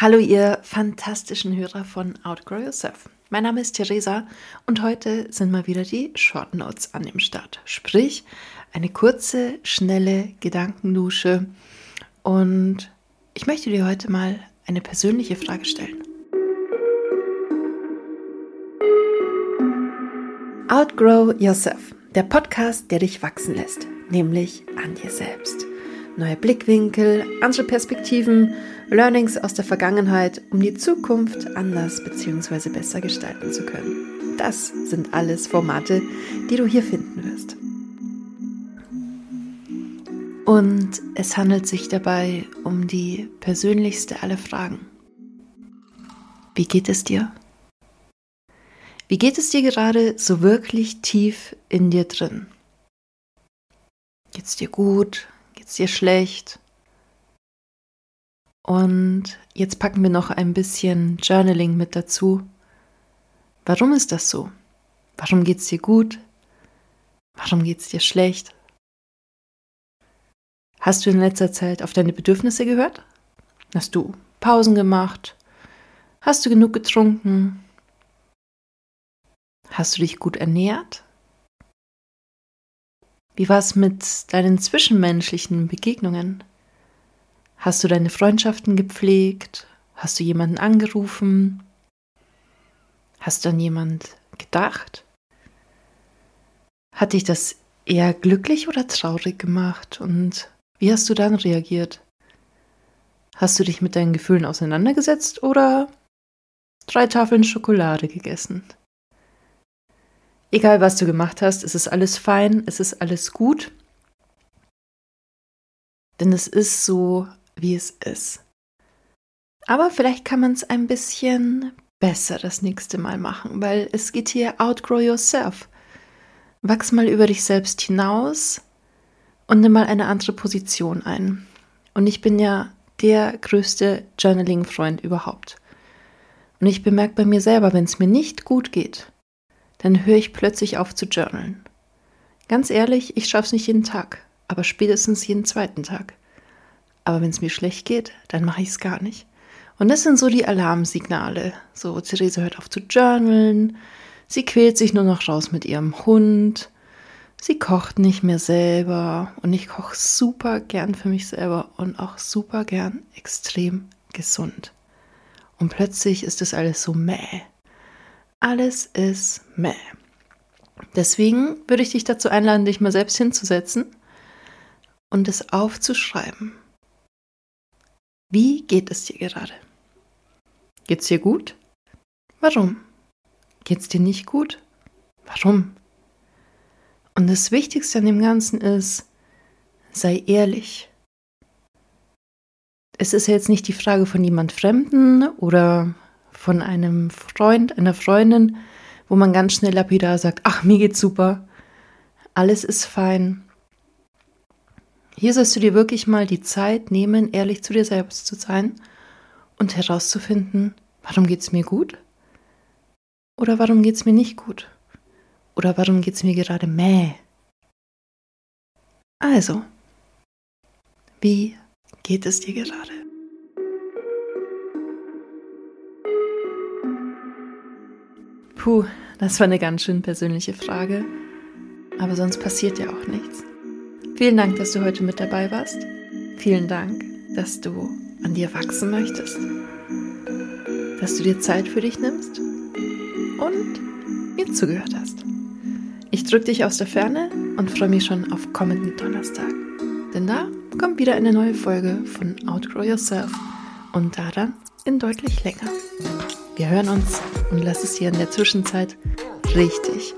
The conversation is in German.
Hallo ihr fantastischen Hörer von Outgrow Yourself. Mein Name ist Theresa und heute sind mal wieder die Short Notes an dem Start. Sprich, eine kurze, schnelle Gedankendusche und ich möchte dir heute mal eine persönliche Frage stellen. Outgrow Yourself, der Podcast, der dich wachsen lässt, nämlich an dir selbst neue Blickwinkel, andere Perspektiven, Learnings aus der Vergangenheit, um die Zukunft anders bzw. besser gestalten zu können. Das sind alles Formate, die du hier finden wirst. Und es handelt sich dabei um die persönlichste aller Fragen. Wie geht es dir? Wie geht es dir gerade so wirklich tief in dir drin? Geht es dir gut? Geht's dir schlecht? Und jetzt packen wir noch ein bisschen Journaling mit dazu. Warum ist das so? Warum geht's dir gut? Warum geht's dir schlecht? Hast du in letzter Zeit auf deine Bedürfnisse gehört? Hast du Pausen gemacht? Hast du genug getrunken? Hast du dich gut ernährt? Wie war es mit deinen zwischenmenschlichen Begegnungen? Hast du deine Freundschaften gepflegt? Hast du jemanden angerufen? Hast du an jemand gedacht? Hat dich das eher glücklich oder traurig gemacht? Und wie hast du dann reagiert? Hast du dich mit deinen Gefühlen auseinandergesetzt oder drei Tafeln Schokolade gegessen? Egal was du gemacht hast, es ist alles fein, es ist alles gut. Denn es ist so, wie es ist. Aber vielleicht kann man es ein bisschen besser das nächste Mal machen, weil es geht hier outgrow yourself. Wachs mal über dich selbst hinaus und nimm mal eine andere Position ein. Und ich bin ja der größte Journaling-Freund überhaupt. Und ich bemerke bei mir selber, wenn es mir nicht gut geht, dann höre ich plötzlich auf zu journalen. Ganz ehrlich, ich schaffe es nicht jeden Tag, aber spätestens jeden zweiten Tag. Aber wenn es mir schlecht geht, dann mache ich es gar nicht. Und das sind so die Alarmsignale. So, Therese hört auf zu journalen, sie quält sich nur noch raus mit ihrem Hund, sie kocht nicht mehr selber und ich koche super gern für mich selber und auch super gern extrem gesund. Und plötzlich ist das alles so mäh. Alles ist meh. Deswegen würde ich dich dazu einladen, dich mal selbst hinzusetzen und es aufzuschreiben. Wie geht es dir gerade? Geht's dir gut? Warum? Geht's dir nicht gut? Warum? Und das Wichtigste an dem Ganzen ist, sei ehrlich. Es ist jetzt nicht die Frage von jemand Fremden oder von einem Freund, einer Freundin, wo man ganz schnell lapidar sagt, ach, mir geht's super, alles ist fein. Hier sollst du dir wirklich mal die Zeit nehmen, ehrlich zu dir selbst zu sein und herauszufinden, warum geht's mir gut? Oder warum geht's mir nicht gut? Oder warum geht's mir gerade mäh? Also, wie geht es dir gerade? Puh, das war eine ganz schön persönliche Frage. Aber sonst passiert ja auch nichts. Vielen Dank, dass du heute mit dabei warst. Vielen Dank, dass du an dir wachsen möchtest. Dass du dir Zeit für dich nimmst und mir zugehört hast. Ich drücke dich aus der Ferne und freue mich schon auf kommenden Donnerstag. Denn da kommt wieder eine neue Folge von Outgrow Yourself und da dann in deutlich länger. Wir hören uns und lass es dir in der Zwischenzeit richtig